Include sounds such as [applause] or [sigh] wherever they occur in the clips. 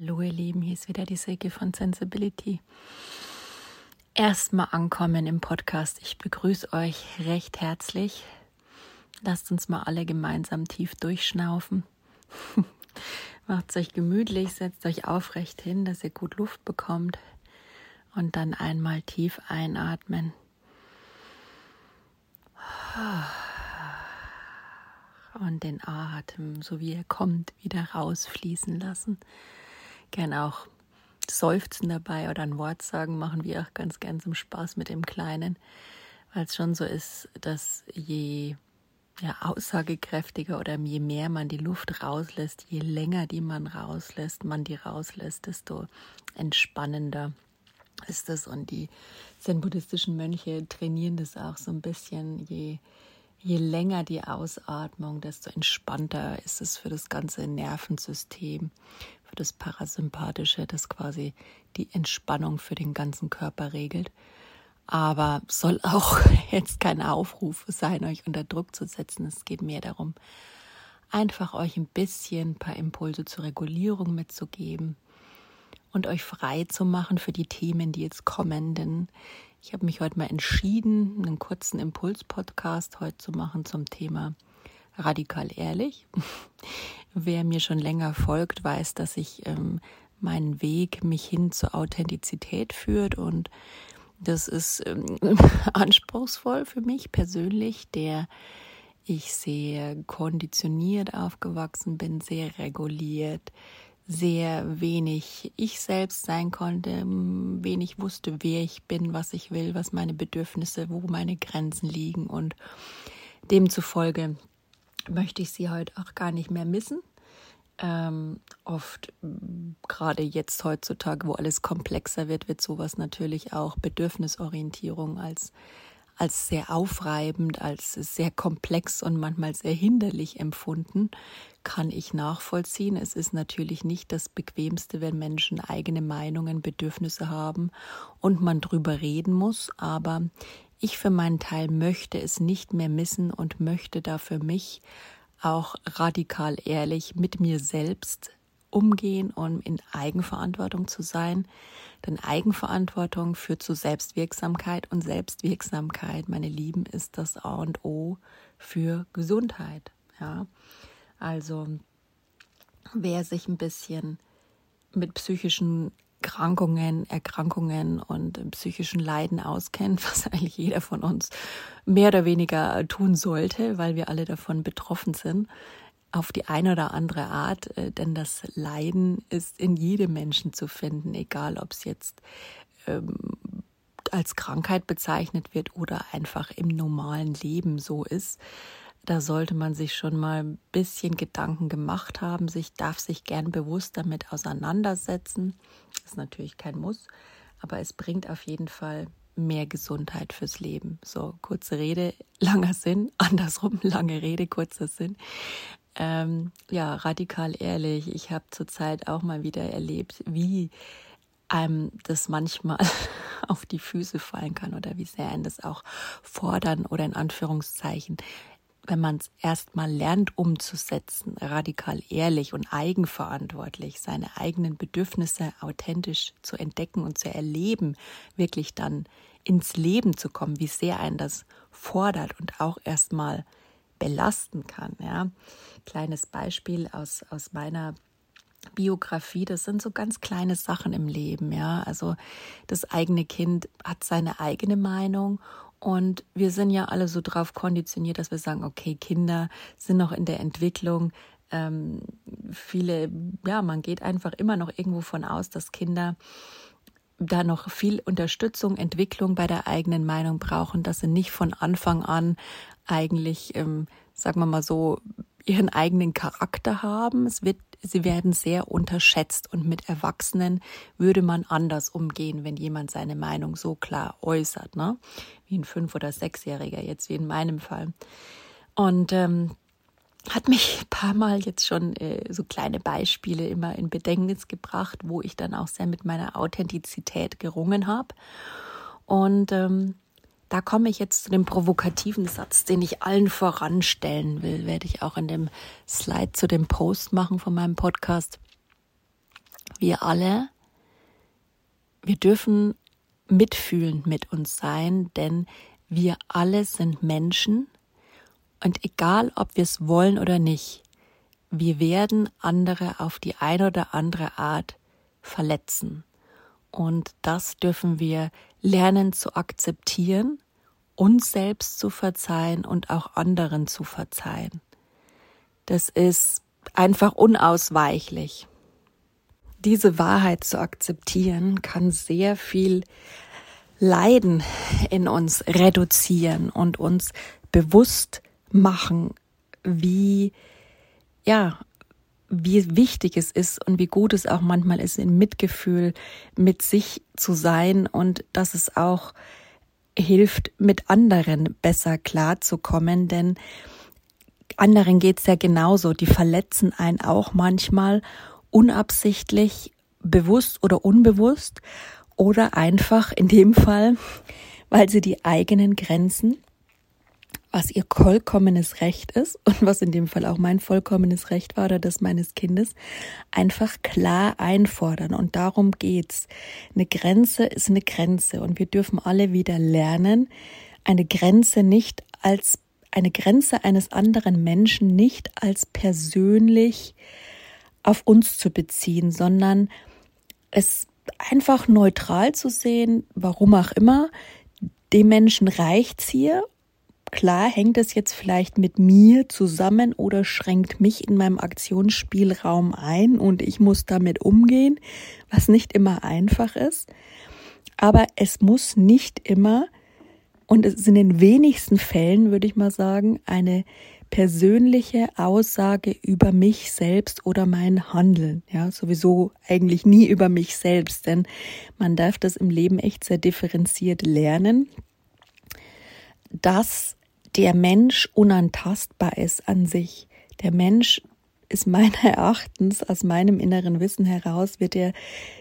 Hallo ihr Lieben, hier ist wieder die Silke von Sensibility. Erstmal ankommen im Podcast. Ich begrüße euch recht herzlich. Lasst uns mal alle gemeinsam tief durchschnaufen. [laughs] Macht euch gemütlich, setzt euch aufrecht hin, dass ihr gut Luft bekommt. Und dann einmal tief einatmen. Und den Atem, so wie er kommt, wieder rausfließen lassen gern auch Seufzen dabei oder ein Wort sagen, machen wir auch ganz gern zum Spaß mit dem Kleinen, weil es schon so ist, dass je ja, aussagekräftiger oder je mehr man die Luft rauslässt, je länger die man rauslässt, man die rauslässt, desto entspannender ist es. Und die zen-buddhistischen Mönche trainieren das auch so ein bisschen. Je, je länger die Ausatmung, desto entspannter ist es für das ganze Nervensystem für das Parasympathische, das quasi die Entspannung für den ganzen Körper regelt. Aber soll auch [laughs] jetzt kein Aufruf sein, euch unter Druck zu setzen. Es geht mehr darum, einfach euch ein bisschen ein paar Impulse zur Regulierung mitzugeben und euch frei zu machen für die Themen, die jetzt kommen. Denn ich habe mich heute mal entschieden, einen kurzen Impuls-Podcast heute zu machen zum Thema radikal ehrlich. [laughs] Wer mir schon länger folgt, weiß, dass ich ähm, meinen Weg mich hin zur Authentizität führt und das ist ähm, [laughs] anspruchsvoll für mich persönlich, der ich sehr konditioniert aufgewachsen bin, sehr reguliert, sehr wenig ich selbst sein konnte, wenig wusste, wer ich bin, was ich will, was meine Bedürfnisse, wo meine Grenzen liegen und demzufolge möchte ich sie heute auch gar nicht mehr missen. Ähm, oft, gerade jetzt heutzutage, wo alles komplexer wird, wird sowas natürlich auch Bedürfnisorientierung als, als sehr aufreibend, als sehr komplex und manchmal sehr hinderlich empfunden. Kann ich nachvollziehen. Es ist natürlich nicht das Bequemste, wenn Menschen eigene Meinungen, Bedürfnisse haben und man drüber reden muss. Aber ich für meinen Teil möchte es nicht mehr missen und möchte da für mich auch radikal ehrlich mit mir selbst umgehen und in Eigenverantwortung zu sein. Denn Eigenverantwortung führt zu Selbstwirksamkeit und Selbstwirksamkeit, meine Lieben, ist das A und O für Gesundheit. Ja, also wer sich ein bisschen mit psychischen Krankungen, Erkrankungen und psychischen Leiden auskennt, [laughs] was eigentlich jeder von uns mehr oder weniger tun sollte, weil wir alle davon betroffen sind, auf die eine oder andere Art, äh, denn das Leiden ist in jedem Menschen zu finden, egal ob es jetzt ähm, als Krankheit bezeichnet wird oder einfach im normalen Leben so ist da sollte man sich schon mal ein bisschen Gedanken gemacht haben, sich darf sich gern bewusst damit auseinandersetzen. Das ist natürlich kein Muss, aber es bringt auf jeden Fall mehr Gesundheit fürs Leben. So, kurze Rede, [laughs] langer Sinn, andersrum, [laughs] lange Rede, kurzer Sinn. Ähm, ja, radikal ehrlich, ich habe zurzeit auch mal wieder erlebt, wie einem das manchmal [laughs] auf die Füße fallen kann oder wie sehr einen das auch fordern oder in Anführungszeichen wenn man es erstmal lernt umzusetzen, radikal ehrlich und eigenverantwortlich, seine eigenen Bedürfnisse authentisch zu entdecken und zu erleben, wirklich dann ins Leben zu kommen, wie sehr einen das fordert und auch erstmal belasten kann. Ja. Kleines Beispiel aus, aus meiner Biografie, das sind so ganz kleine Sachen im Leben, ja. Also das eigene Kind hat seine eigene Meinung und wir sind ja alle so drauf konditioniert, dass wir sagen, okay, Kinder sind noch in der Entwicklung. Ähm, viele, ja, man geht einfach immer noch irgendwo von aus, dass Kinder da noch viel Unterstützung, Entwicklung bei der eigenen Meinung brauchen, dass sie nicht von Anfang an eigentlich, ähm, sagen wir mal so, ihren eigenen Charakter haben. Es wird sie werden sehr unterschätzt und mit Erwachsenen würde man anders umgehen, wenn jemand seine Meinung so klar äußert, ne? Wie ein Fünf- oder Sechsjähriger, jetzt wie in meinem Fall. Und ähm, hat mich ein paar Mal jetzt schon äh, so kleine Beispiele immer in Bedenknis gebracht, wo ich dann auch sehr mit meiner Authentizität gerungen habe. Und ähm, da komme ich jetzt zu dem provokativen Satz, den ich allen voranstellen will, werde ich auch in dem Slide zu dem Post machen von meinem Podcast. wir alle, wir dürfen mitfühlend mit uns sein, denn wir alle sind Menschen und egal, ob wir es wollen oder nicht, wir werden andere auf die eine oder andere Art verletzen. Und das dürfen wir lernen zu akzeptieren, uns selbst zu verzeihen und auch anderen zu verzeihen. Das ist einfach unausweichlich. Diese Wahrheit zu akzeptieren kann sehr viel Leiden in uns reduzieren und uns bewusst machen, wie, ja, wie wichtig es ist und wie gut es auch manchmal ist, in Mitgefühl mit sich zu sein und dass es auch hilft, mit anderen besser klarzukommen, denn anderen geht's ja genauso. Die verletzen einen auch manchmal unabsichtlich, bewusst oder unbewusst oder einfach in dem Fall, weil sie die eigenen Grenzen was ihr vollkommenes Recht ist und was in dem Fall auch mein vollkommenes Recht war oder das meines Kindes, einfach klar einfordern. Und darum geht's. Eine Grenze ist eine Grenze und wir dürfen alle wieder lernen, eine Grenze nicht als eine Grenze eines anderen Menschen nicht als persönlich auf uns zu beziehen, sondern es einfach neutral zu sehen, warum auch immer, dem Menschen reicht's hier Klar hängt es jetzt vielleicht mit mir zusammen oder schränkt mich in meinem Aktionsspielraum ein und ich muss damit umgehen, was nicht immer einfach ist. Aber es muss nicht immer, und es ist in den wenigsten Fällen, würde ich mal sagen, eine persönliche Aussage über mich selbst oder mein Handeln. Ja, sowieso eigentlich nie über mich selbst, denn man darf das im Leben echt sehr differenziert lernen, dass der Mensch unantastbar ist an sich. Der Mensch ist meiner [laughs] Erachtens, aus meinem inneren Wissen heraus, wird er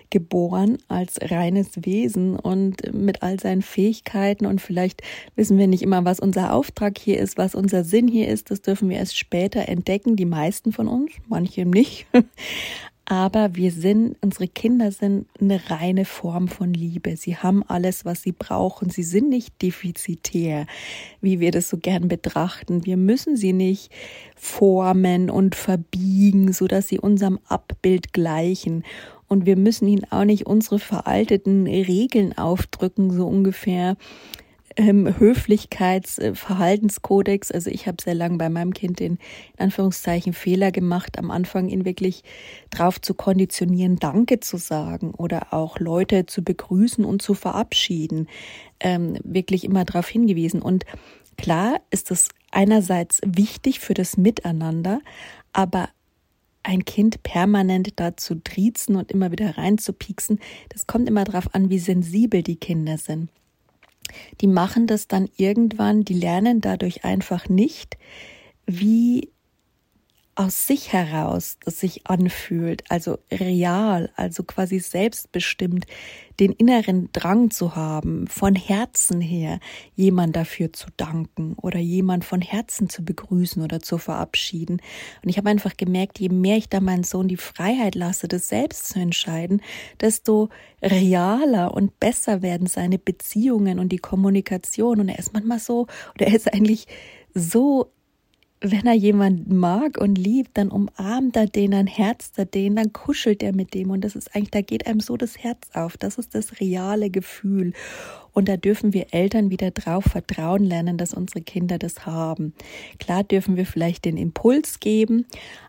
geboren als reines Wesen und mit all seinen Fähigkeiten. Und vielleicht wissen wir nicht immer, was unser Auftrag hier ist, was unser Sinn hier ist, das dürfen wir erst später entdecken, die meisten von uns, manche nicht [laughs] aber wir sind, unsere Kinder sind eine reine Form von Liebe. Sie haben alles, was sie brauchen. Sie sind nicht defizitär, wie wir das so gern betrachten. Wir müssen sie nicht formen und verbiegen, so dass sie unserem Abbild gleichen. Und wir müssen ihnen auch nicht unsere veralteten Regeln aufdrücken, so ungefähr ähm, Höflichkeitsverhaltenskodex. Also ich habe sehr lange bei meinem Kind den in Anführungszeichen Fehler gemacht, am Anfang ihn wirklich drauf zu konditionieren, Danke zu sagen oder auch Leute zu begrüßen und zu verabschieden. Ähm, wirklich immer darauf hingewiesen. Und klar ist es einerseits wichtig für das Miteinander, aber ein Kind permanent dazu triezen und immer wieder reinzupieksen, das kommt immer darauf an, wie sensibel die Kinder sind die machen das dann irgendwann, die lernen dadurch einfach nicht, wie aus sich heraus das sich anfühlt, also real, also quasi selbstbestimmt, den inneren Drang zu haben, von Herzen her jemand dafür zu danken oder jemand von Herzen zu begrüßen oder zu verabschieden. Und ich habe einfach gemerkt, je mehr ich da meinen Sohn die Freiheit lasse, das selbst zu entscheiden, desto realer und besser werden seine Beziehungen und die Kommunikation. Und er ist manchmal so, oder er ist eigentlich so wenn er jemanden mag und liebt, dann umarmt er den, dann herzt er den, dann kuschelt er mit dem und das ist eigentlich, da geht einem so das Herz auf. Das ist das reale Gefühl. Und da dürfen wir Eltern wieder drauf vertrauen lernen, dass unsere Kinder das haben. Klar dürfen wir vielleicht den Impuls geben,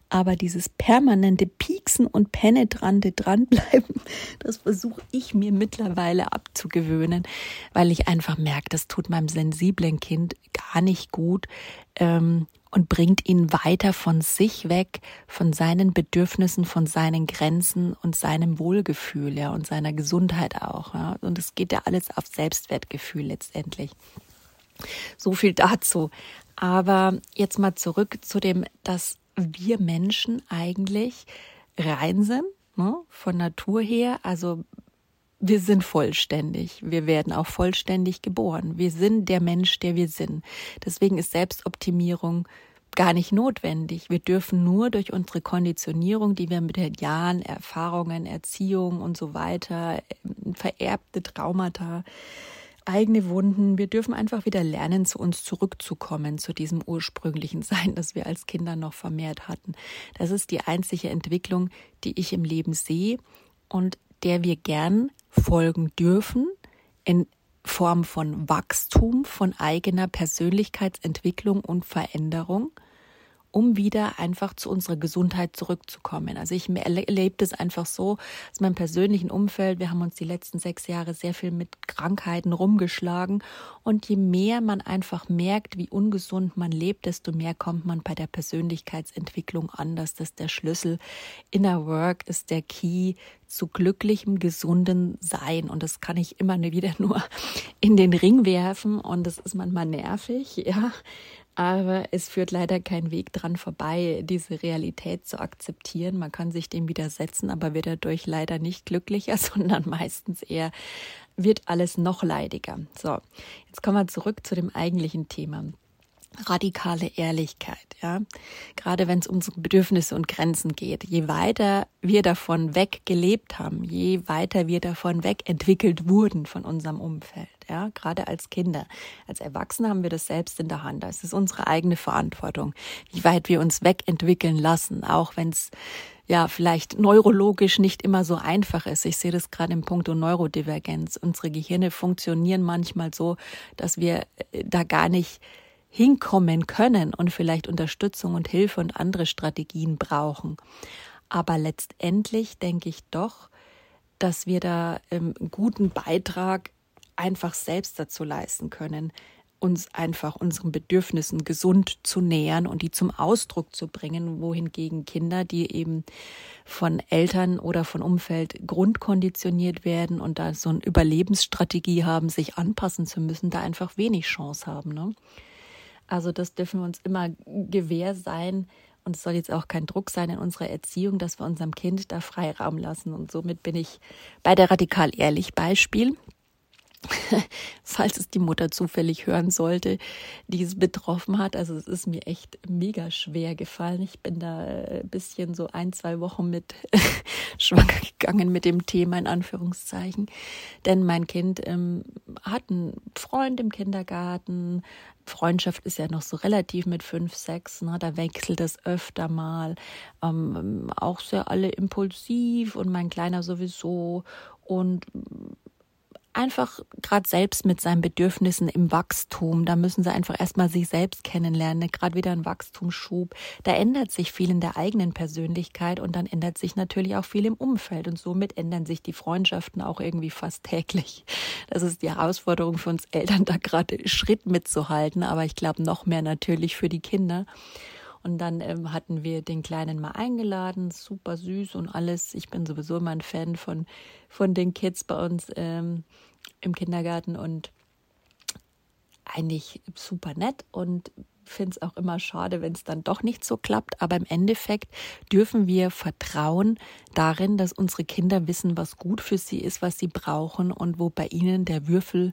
aber dieses permanente Pieksen und penetrante dranbleiben, [laughs] das versuche ich mir mittlerweile abzugewöhnen, weil ich einfach merke, das tut meinem sensiblen Kind gar nicht gut. Ähm, und bringt ihn weiter von sich weg, von seinen Bedürfnissen, von seinen Grenzen und seinem Wohlgefühl, ja, und seiner Gesundheit auch, ja. Und es geht ja alles auf Selbstwertgefühl letztendlich. So viel dazu. Aber jetzt mal zurück zu dem, dass wir Menschen eigentlich rein sind, ne, von Natur her. Also wir sind vollständig. Wir werden auch vollständig geboren. Wir sind der Mensch, der wir sind. Deswegen ist Selbstoptimierung gar nicht notwendig. Wir dürfen nur durch unsere Konditionierung, die wir mit den Jahren, Erfahrungen, Erziehung und so weiter, vererbte Traumata, eigene Wunden, wir dürfen einfach wieder lernen, zu uns zurückzukommen, zu diesem ursprünglichen Sein, das wir als Kinder noch vermehrt hatten. Das ist die einzige Entwicklung, die ich im Leben sehe und der wir gern folgen dürfen in Form von Wachstum, von eigener Persönlichkeitsentwicklung und Veränderung um wieder einfach zu unserer Gesundheit zurückzukommen. Also ich erlebe das einfach so aus meinem persönlichen Umfeld. Wir haben uns die letzten sechs Jahre sehr viel mit Krankheiten rumgeschlagen. Und je mehr man einfach merkt, wie ungesund man lebt, desto mehr kommt man bei der Persönlichkeitsentwicklung an. Das ist der Schlüssel. Inner Work ist der Key zu glücklichem, gesunden Sein. Und das kann ich immer [laughs] wieder nur in den Ring werfen. Und das ist manchmal nervig, ja aber es führt leider kein Weg dran vorbei, diese Realität zu akzeptieren. Man kann sich dem widersetzen, aber wird dadurch leider nicht glücklicher, [laughs] sondern meistens eher wird alles noch leidiger. So, jetzt kommen wir zurück zu dem eigentlichen Thema radikale Ehrlichkeit, ja. Gerade wenn es um unsere Bedürfnisse und Grenzen geht. Je weiter wir davon weg gelebt haben, je weiter wir davon weg entwickelt wurden von unserem Umfeld, ja. Gerade als Kinder. Als Erwachsene haben wir das selbst in der Hand. Es ist unsere eigene Verantwortung, wie weit wir uns wegentwickeln lassen, auch wenn es ja, vielleicht neurologisch nicht immer so einfach ist. Ich sehe das gerade im Punkt Neurodivergenz. Unsere Gehirne funktionieren manchmal so, dass wir äh, da gar nicht hinkommen können und vielleicht Unterstützung und Hilfe und andere Strategien brauchen. Aber letztendlich denke ich doch, dass wir da ähm, einen guten Beitrag einfach selbst dazu leisten können, uns einfach unseren Bedürfnissen gesund zu nähern und die zum Ausdruck zu bringen, wohingegen Kinder, die eben von Eltern oder von Umfeld grundkonditioniert werden und da so eine Überlebensstrategie haben, sich anpassen zu müssen, da einfach wenig Chance haben. Ne? Also das dürfen wir uns immer gewähr sein. Und es soll jetzt auch kein Druck sein in unserer Erziehung, dass wir unserem Kind da Freiraum lassen. Und somit bin ich bei der Radikal Ehrlich Beispiel. [laughs] falls es die Mutter zufällig hören sollte, die es betroffen hat. Also es ist mir echt mega schwer gefallen. Ich bin da ein bisschen so ein, zwei Wochen mit [laughs] schwanger gegangen mit dem Thema in Anführungszeichen. Denn mein Kind ähm, hat einen Freund im Kindergarten. Freundschaft ist ja noch so relativ mit fünf, sechs. Ne? Da wechselt es öfter mal. Ähm, auch sehr alle impulsiv und mein Kleiner sowieso. Und einfach gerade selbst mit seinen Bedürfnissen im Wachstum. Da müssen sie einfach erstmal sich selbst kennenlernen. Gerade wieder ein Wachstumsschub. Da ändert sich viel in der eigenen Persönlichkeit und dann ändert sich natürlich auch viel im Umfeld. Und somit ändern sich die Freundschaften auch irgendwie fast täglich. Das ist die Herausforderung für uns Eltern, da gerade Schritt mitzuhalten. Aber ich glaube noch mehr natürlich für die Kinder. Und dann ähm, hatten wir den Kleinen mal eingeladen, super süß und alles. Ich bin sowieso immer ein Fan von, von den Kids bei uns ähm, im Kindergarten und eigentlich super nett und finde es auch immer schade, wenn es dann doch nicht so klappt. Aber im Endeffekt dürfen wir vertrauen darin, dass unsere Kinder wissen, was gut für sie ist, was sie brauchen und wo bei ihnen der Würfel,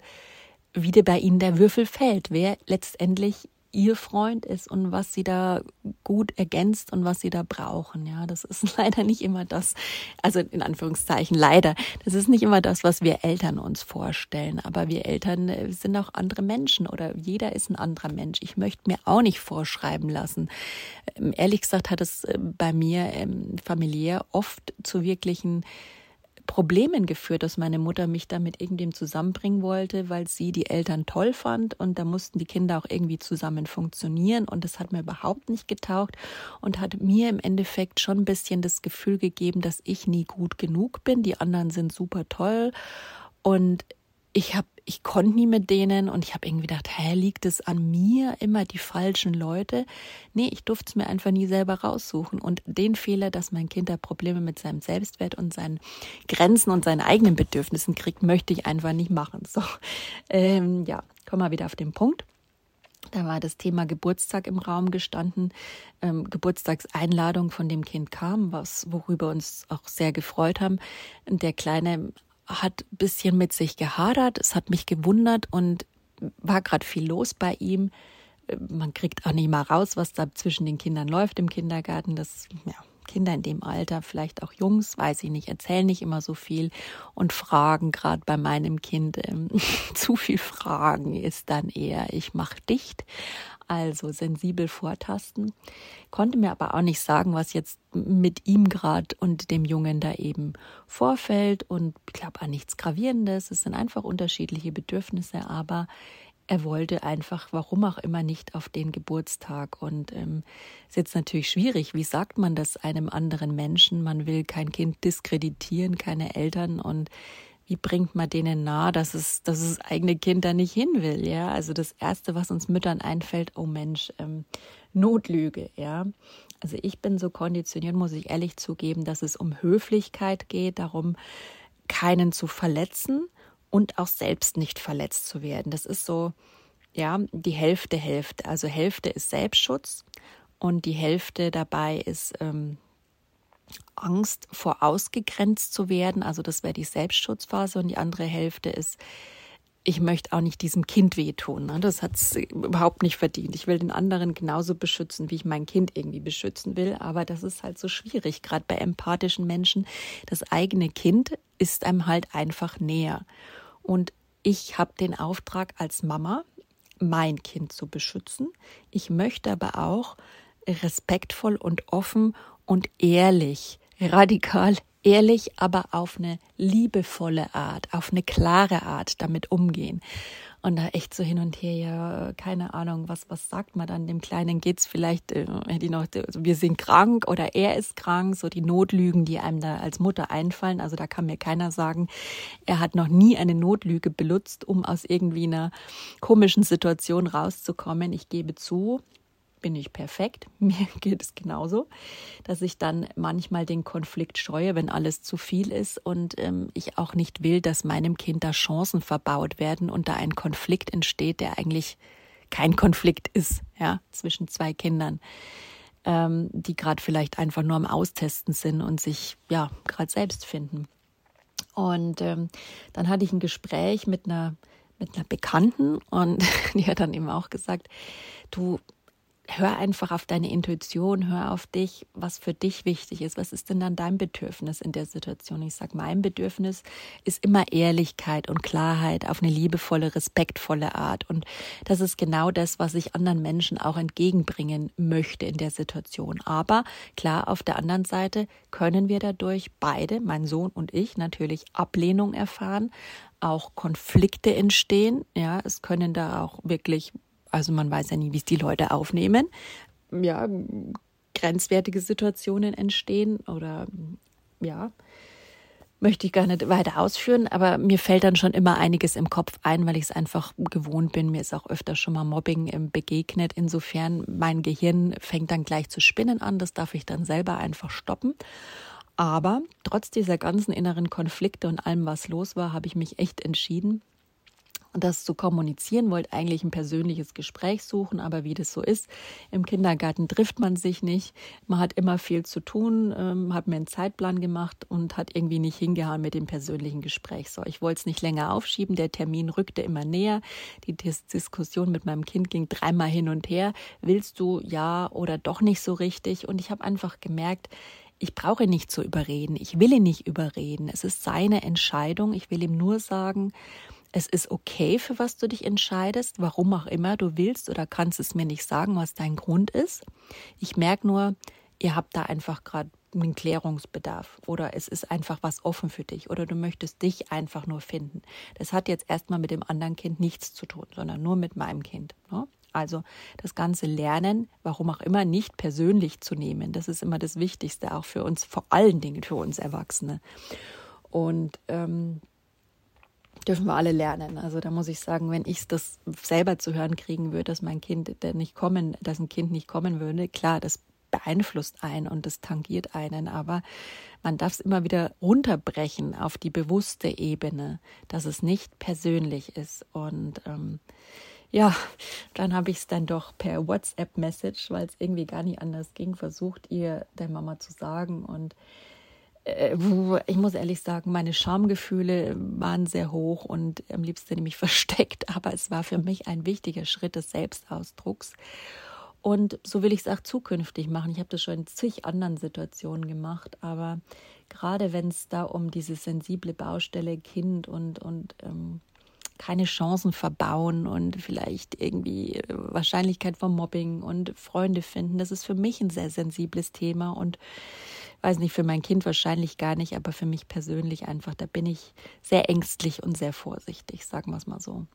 wie bei ihnen der Würfel fällt, wer letztendlich ihr Freund ist und was sie da gut ergänzt und was sie da brauchen. Ja, das ist [laughs] leider nicht immer das, also in Anführungszeichen leider, das ist nicht immer das, was wir Eltern uns vorstellen. Aber wir Eltern äh, sind auch andere Menschen oder jeder ist ein anderer Mensch. Ich möchte mir auch nicht vorschreiben lassen. Ähm, ehrlich gesagt hat es äh, bei mir ähm, familiär oft zu wirklichen Problemen geführt, dass meine Mutter mich da mit irgendwem zusammenbringen wollte, weil sie die Eltern toll fand. Und da mussten die Kinder auch irgendwie zusammen funktionieren. Und das hat mir überhaupt nicht getaugt und hat mir im Endeffekt schon ein bisschen das Gefühl gegeben, dass ich nie gut genug bin. Die anderen sind super toll. Und ich habe ich konnte nie mit denen und ich habe irgendwie gedacht, hä, liegt es an mir immer die falschen Leute? Nee, ich durfte es mir einfach nie selber raussuchen. Und den Fehler, dass mein Kind da Probleme mit seinem Selbstwert und seinen Grenzen und seinen eigenen Bedürfnissen kriegt, möchte ich einfach nicht machen. So, ähm, ja, komm mal wieder auf den Punkt. Da war das Thema Geburtstag im Raum gestanden. Ähm, Geburtstagseinladung von dem Kind kam, was, worüber uns auch sehr gefreut haben. Der Kleine hat bisschen mit sich gehadert. Es hat mich gewundert und war gerade viel los bei ihm, man kriegt auch nicht mal raus, was da zwischen den Kindern läuft im Kindergarten. Das, ja, Kinder in dem Alter, vielleicht auch Jungs, weiß ich nicht, erzählen nicht immer so viel und fragen gerade bei meinem Kind ähm, [laughs] zu viel Fragen ist dann eher, ich mach dicht, also sensibel vortasten, konnte mir aber auch nicht sagen, was jetzt mit ihm gerade und dem Jungen da eben vorfällt und ich glaube an nichts Gravierendes, es sind einfach unterschiedliche Bedürfnisse, aber er wollte einfach, warum auch immer, nicht auf den Geburtstag. Und ähm, ist jetzt natürlich schwierig. Wie sagt man das einem anderen Menschen? Man will kein Kind diskreditieren, keine Eltern und wie bringt man denen nahe, dass es, dass das eigene Kind da nicht hin will, ja? Also das erste, was uns Müttern einfällt, oh Mensch, ähm, Notlüge, ja? Also ich bin so konditioniert, muss ich ehrlich zugeben, dass es um Höflichkeit geht, darum, keinen zu verletzen und auch selbst nicht verletzt zu werden. Das ist so, ja, die Hälfte, Hälfte. Also Hälfte ist Selbstschutz und die Hälfte dabei ist ähm, Angst vor ausgegrenzt zu werden. Also das wäre die Selbstschutzphase und die andere Hälfte ist ich möchte auch nicht diesem Kind wehtun. Ne? Das hat es überhaupt nicht verdient. Ich will den anderen genauso beschützen, wie ich mein Kind irgendwie beschützen will. Aber das ist halt so schwierig, gerade bei empathischen Menschen. Das eigene Kind ist einem halt einfach näher. Und ich habe den Auftrag als Mama, mein Kind zu beschützen. Ich möchte aber auch respektvoll und offen und ehrlich, radikal ehrlich, aber auf eine liebevolle Art, auf eine klare Art damit umgehen. Und da echt so hin und her, ja, keine Ahnung, was, was sagt man dann? Dem Kleinen geht's vielleicht, äh, die noch, also wir sind krank oder er ist krank, so die Notlügen, die einem da als Mutter einfallen. Also da kann mir keiner sagen, er hat noch nie eine Notlüge benutzt, um aus irgendwie einer komischen Situation rauszukommen. Ich gebe zu, bin ich perfekt. [laughs] Mir geht es genauso, dass ich dann manchmal den Konflikt scheue, wenn alles zu viel ist und ähm, ich auch nicht will, dass meinem Kind da Chancen verbaut werden und da ein Konflikt entsteht, der eigentlich kein Konflikt ist, ja, zwischen zwei Kindern, ähm, die gerade vielleicht einfach nur am Austesten sind und sich ja gerade selbst finden. Und ähm, dann hatte ich ein Gespräch mit einer mit einer Bekannten und [laughs] die hat dann eben auch gesagt, du, hör einfach auf deine Intuition, hör auf dich, was für dich wichtig ist. Was ist denn dann dein Bedürfnis in der Situation? Ich sage, mein Bedürfnis ist immer Ehrlichkeit und Klarheit auf eine liebevolle, respektvolle Art. Und das ist genau das, was ich anderen Menschen auch entgegenbringen möchte in der Situation. Aber klar, auf der anderen Seite können wir dadurch beide, mein Sohn und ich, natürlich Ablehnung erfahren, auch Konflikte entstehen. Ja, es können da auch wirklich also man weiß ja nie, wie es die Leute aufnehmen. Ja, grenzwertige Situationen entstehen oder ja, möchte ich gar nicht weiter ausführen, aber mir fällt dann schon immer einiges im Kopf ein, weil ich es einfach gewohnt bin. Mir ist auch öfter schon mal Mobbing ähm, begegnet. Insofern, mein Gehirn fängt dann gleich zu spinnen an. Das darf ich dann selber einfach stoppen. Aber trotz dieser ganzen inneren Konflikte und allem, was los war, habe ich mich echt entschieden, das zu kommunizieren, wollte eigentlich ein persönliches Gespräch suchen, aber wie das so ist, im Kindergarten trifft man sich nicht. Man hat immer viel zu tun, ähm, hat mir einen Zeitplan gemacht und hat irgendwie nicht hingehauen mit dem persönlichen Gespräch. So, ich wollte es nicht länger aufschieben, der Termin rückte immer näher. Die Dis Diskussion mit meinem Kind ging dreimal hin und her. Willst du ja oder doch nicht so richtig? Und ich habe einfach gemerkt, ich brauche nicht zu überreden. Ich will ihn nicht überreden. Es ist seine Entscheidung. Ich will ihm nur sagen, es ist okay, für was du dich entscheidest, warum auch immer du willst oder kannst es mir nicht sagen, was dein Grund ist. Ich merke nur, ihr habt da einfach gerade einen Klärungsbedarf oder es ist einfach was offen für dich oder du möchtest dich einfach nur finden. Das hat jetzt erstmal mit dem anderen Kind nichts zu tun, sondern nur mit meinem Kind. Ne? Also das ganze Lernen, warum auch immer, nicht persönlich zu nehmen. Das ist immer das Wichtigste, auch für uns, vor allen Dingen für uns Erwachsene. Und ähm, dürfen wir alle lernen. Also da muss ich sagen, wenn ich das selber zu hören kriegen würde, dass mein Kind nicht kommen, dass ein Kind nicht kommen würde, klar, das beeinflusst einen und das tangiert einen, aber man darf es immer wieder runterbrechen auf die bewusste Ebene, dass es nicht persönlich ist. Und ähm, ja, dann habe ich es dann doch per WhatsApp-Message, weil es irgendwie gar nicht anders ging, versucht, ihr der Mama zu sagen. Und ich muss ehrlich sagen, meine Schamgefühle waren sehr hoch und am liebsten nämlich [laughs] versteckt, aber es war für mich ein wichtiger Schritt des Selbstausdrucks. Und so will ich es auch zukünftig machen. Ich habe das schon in zig anderen Situationen gemacht, aber gerade wenn es da um diese sensible Baustelle Kind und, und ähm, keine Chancen verbauen und vielleicht irgendwie äh, Wahrscheinlichkeit vom Mobbing und Freunde finden, das ist für mich ein sehr sensibles Thema und weiß nicht, für mein Kind wahrscheinlich gar nicht, aber für mich persönlich einfach, da bin ich sehr ängstlich und sehr vorsichtig, sagen wir es mal so.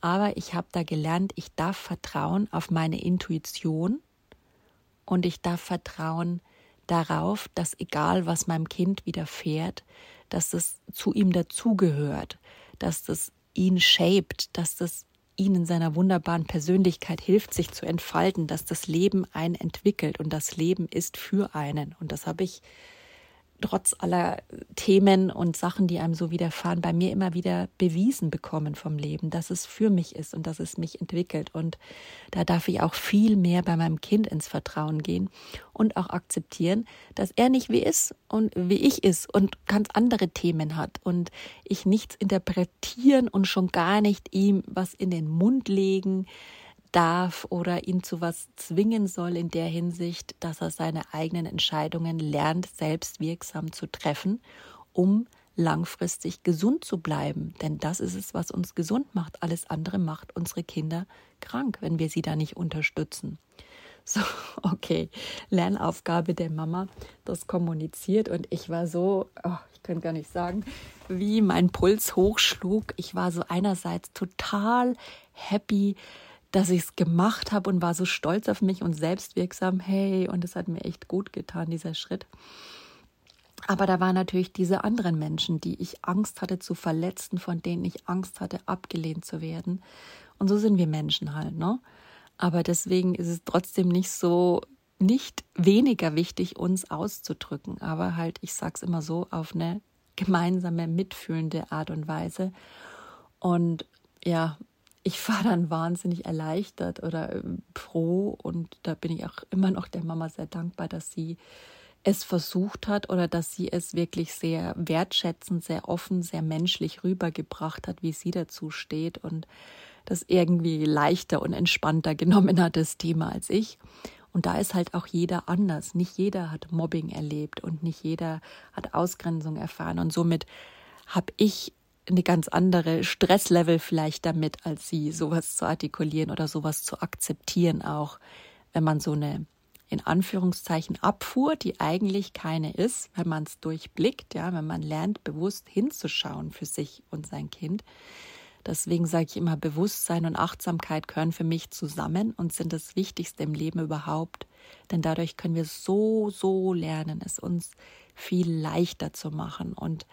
Aber ich habe da gelernt, ich darf vertrauen auf meine Intuition und ich darf vertrauen darauf, dass egal was meinem Kind widerfährt, dass das zu ihm dazugehört, dass das ihn shaped, dass das ihn in seiner wunderbaren Persönlichkeit hilft, sich zu entfalten, dass das Leben einen entwickelt und das Leben ist für einen. Und das habe ich trotz aller Themen und Sachen, die einem so widerfahren, bei mir immer wieder bewiesen bekommen vom Leben, dass es für mich ist und dass es mich entwickelt. Und da darf ich auch viel mehr bei meinem Kind ins Vertrauen gehen und auch akzeptieren, dass er nicht wie ist und wie ich ist und ganz andere Themen hat und ich nichts interpretieren und schon gar nicht ihm was in den Mund legen, darf oder ihn zu was zwingen soll in der Hinsicht, dass er seine eigenen Entscheidungen lernt, selbst wirksam zu treffen, um langfristig gesund zu bleiben. Denn das ist es, was uns gesund macht. Alles andere macht unsere Kinder krank, wenn wir sie da nicht unterstützen. [laughs] So, okay, Lernaufgabe der Mama, das kommuniziert und ich war so, oh, ich kann gar nicht sagen, wie mein Puls hochschlug. Ich war so einerseits total happy, dass ich es gemacht habe und war so stolz auf mich und selbstwirksam. Hey, und es hat mir echt gut getan, dieser Schritt. Aber da waren natürlich diese anderen Menschen, die ich Angst hatte zu verletzen, von denen ich Angst hatte, abgelehnt zu werden. Und so sind wir Menschen halt, ne? Aber deswegen ist es trotzdem nicht so, nicht weniger wichtig, uns auszudrücken. Aber halt, ich sag's immer so, auf eine gemeinsame, mitfühlende Art und Weise. Und ja, ich war dann wahnsinnig erleichtert oder ähm, froh und da bin ich auch immer noch der Mama sehr dankbar, dass sie es versucht hat oder dass sie es wirklich sehr wertschätzend, sehr offen, sehr menschlich rübergebracht hat, wie sie dazu steht und das irgendwie leichter und entspannter genommen hat, das Thema als ich. Und da ist halt auch jeder anders. Nicht jeder hat Mobbing erlebt und nicht jeder hat Ausgrenzung erfahren. Und somit habe ich eine ganz andere Stresslevel vielleicht damit, als sie sowas zu artikulieren oder sowas zu akzeptieren, auch wenn man so eine in Anführungszeichen Abfuhr, die eigentlich keine ist, wenn man es durchblickt, ja, wenn man lernt, bewusst hinzuschauen für sich und sein Kind. Deswegen sage ich immer, Bewusstsein und Achtsamkeit gehören für mich zusammen und sind das Wichtigste im Leben überhaupt. Denn dadurch können wir so, so lernen, es uns viel leichter zu machen und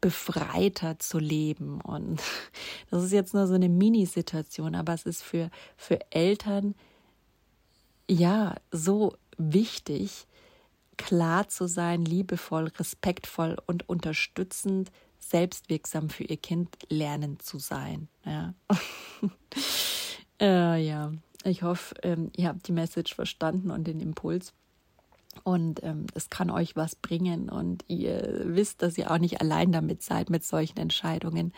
befreiter zu leben. Und [laughs] das ist jetzt nur so eine Mini-Situation, aber es ist für, für Eltern ja so wichtig, klar zu sein, liebevoll, respektvoll und unterstützend, selbstwirksam für ihr Kind lernen zu sein. Ja, [laughs] äh, ja. ich hoffe, ähm, ihr habt die Message verstanden und den Impuls und ähm, es kann euch was bringen und ihr wisst, dass ihr auch nicht allein damit seid mit solchen Entscheidungen.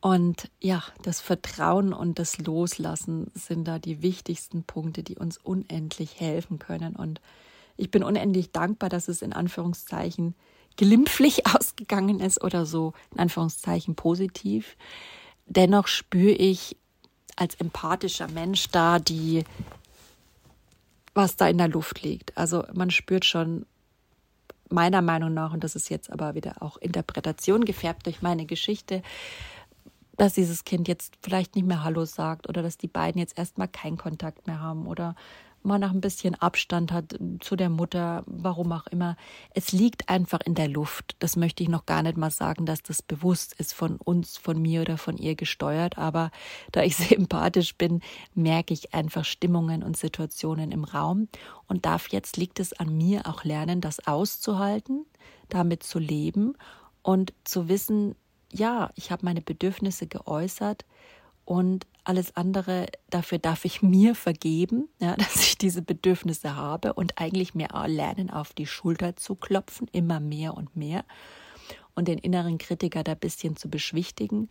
Und ja, das Vertrauen und das Loslassen sind da die wichtigsten Punkte, die uns unendlich helfen können. Und ich bin unendlich dankbar, dass es in Anführungszeichen glimpflich [laughs] ausgegangen ist oder so in Anführungszeichen positiv. Dennoch spüre ich als empathischer Mensch da die was da in der Luft liegt. Also man spürt schon meiner Meinung nach, und das ist jetzt aber wieder auch Interpretation gefärbt durch meine Geschichte, dass dieses Kind jetzt vielleicht nicht mehr Hallo sagt oder dass die beiden jetzt erstmal keinen Kontakt mehr haben oder mal nach ein bisschen Abstand hat zu der Mutter, warum auch immer. Es liegt einfach in der Luft. Das möchte ich noch gar nicht mal sagen, dass das bewusst ist von uns, von mir oder von ihr gesteuert. Aber da ich [laughs] sehr empathisch bin, merke ich einfach Stimmungen und Situationen im Raum. Und darf jetzt liegt es an mir auch lernen, das auszuhalten, damit zu leben und zu wissen, ja, ich habe meine Bedürfnisse geäußert und alles andere, dafür darf ich mir vergeben, ja, [laughs] dass ich diese Bedürfnisse habe und eigentlich mir lernen, auf die Schulter zu klopfen, immer mehr und mehr und den inneren Kritiker da ein bisschen zu beschwichtigen.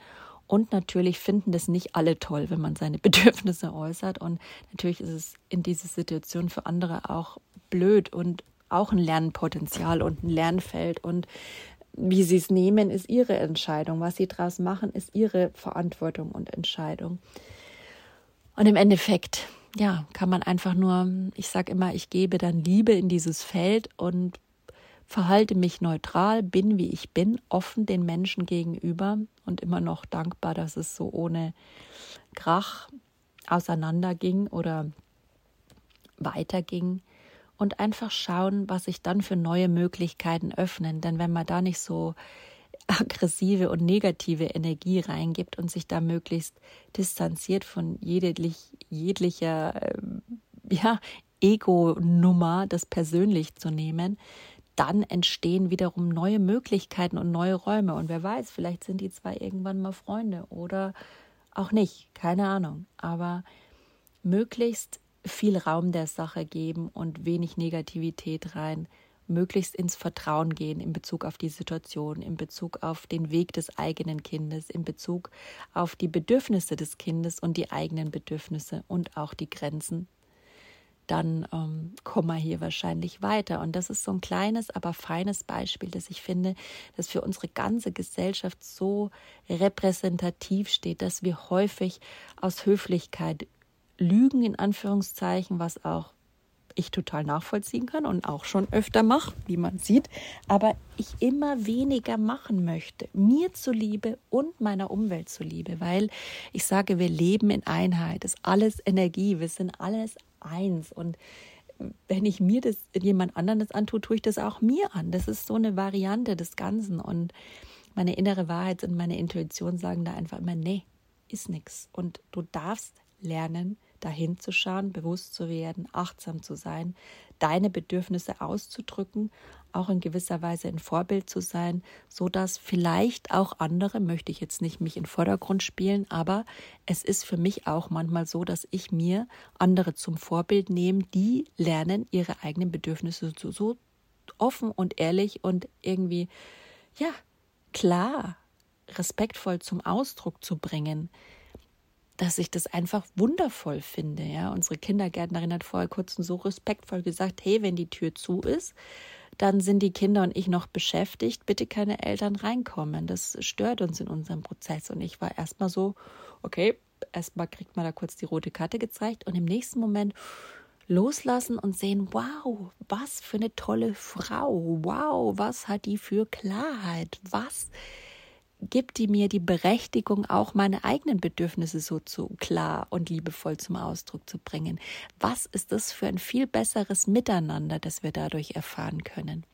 Und natürlich finden das nicht alle toll, wenn man seine [laughs] Bedürfnisse äußert. Und natürlich ist es in dieser Situation für andere auch blöd und auch ein Lernpotenzial und ein Lernfeld. Und wie sie es nehmen, ist ihre Entscheidung. Was sie daraus machen, ist ihre Verantwortung und Entscheidung. Und im Endeffekt, ja, kann man einfach nur, ich sage immer, ich gebe dann Liebe in dieses Feld und verhalte mich neutral, bin wie ich bin, offen den Menschen gegenüber und immer noch dankbar, dass es so ohne Krach auseinanderging oder weiterging und einfach schauen, was sich dann für neue Möglichkeiten öffnen. Denn wenn man da nicht so aggressive und negative Energie reingibt und sich da möglichst distanziert von jedlich, jeglicher äh, ja, Ego-Nummer, das persönlich zu nehmen, dann entstehen wiederum neue Möglichkeiten und neue Räume. Und wer weiß, vielleicht sind die zwei irgendwann mal Freunde oder auch nicht, keine Ahnung. Aber möglichst viel Raum der Sache geben und wenig Negativität rein, möglichst ins Vertrauen gehen in Bezug auf die Situation, in Bezug auf den Weg des eigenen Kindes, in Bezug auf die Bedürfnisse des Kindes und die eigenen Bedürfnisse und auch die Grenzen dann ähm, kommen wir hier wahrscheinlich weiter. Und das ist so ein kleines, aber feines Beispiel, das ich finde, das für unsere ganze Gesellschaft so repräsentativ steht, dass wir häufig aus Höflichkeit lügen, in Anführungszeichen, was auch ich total nachvollziehen kann und auch schon öfter mache, wie man sieht, aber ich immer weniger machen möchte, mir zuliebe und meiner Umwelt zuliebe, weil ich sage, wir leben in Einheit, ist alles Energie, wir sind alles eins. Und wenn ich mir das jemand anderen das antue, tue ich das auch mir an. Das ist so eine Variante des Ganzen. Und meine innere Wahrheit und meine Intuition sagen da einfach immer, nee, ist nichts. Und du darfst lernen, dahin zu schauen, bewusst zu werden, achtsam zu sein, deine Bedürfnisse auszudrücken, auch in gewisser Weise ein Vorbild zu sein, so dass vielleicht auch andere, möchte ich jetzt nicht mich in Vordergrund spielen, aber es ist für mich auch manchmal so, dass ich mir andere zum Vorbild nehme, die lernen, ihre eigenen Bedürfnisse so, so offen und ehrlich und irgendwie, ja, klar, respektvoll zum Ausdruck zu bringen dass ich das einfach wundervoll finde. Ja, unsere Kindergärtnerin hat vorher kurz so respektvoll gesagt: Hey, wenn die Tür zu ist, dann sind die Kinder und ich noch beschäftigt. Bitte keine Eltern reinkommen. Das stört uns in unserem Prozess. Und ich war erstmal so: Okay, erstmal kriegt man da kurz die rote Karte gezeigt und im nächsten Moment loslassen und sehen, wow, was für eine tolle Frau, wow, was hat die für Klarheit, was gibt die mir die Berechtigung, auch meine eigenen Bedürfnisse so zu klar und liebevoll zum Ausdruck zu bringen. Was ist das für ein viel besseres Miteinander, das wir dadurch erfahren können?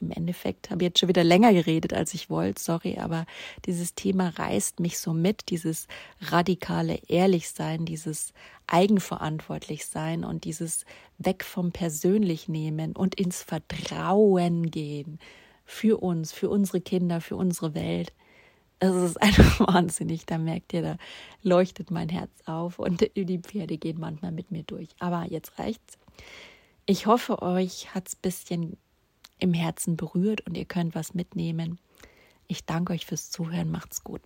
Im Endeffekt habe ich jetzt schon wieder länger geredet, als ich wollte, sorry, aber dieses Thema reißt mich so mit, dieses radikale Ehrlichsein, dieses eigenverantwortlich sein und dieses weg vom persönlich nehmen und ins Vertrauen gehen für uns, für unsere Kinder, für unsere Welt. Es ist einfach [laughs] wahnsinnig. Da merkt ihr, da leuchtet mein Herz auf und die Pferde gehen manchmal mit mir durch. Aber jetzt reicht's. Ich hoffe, euch hat's ein bisschen im Herzen berührt und ihr könnt was mitnehmen. Ich danke euch fürs Zuhören. Macht's gut.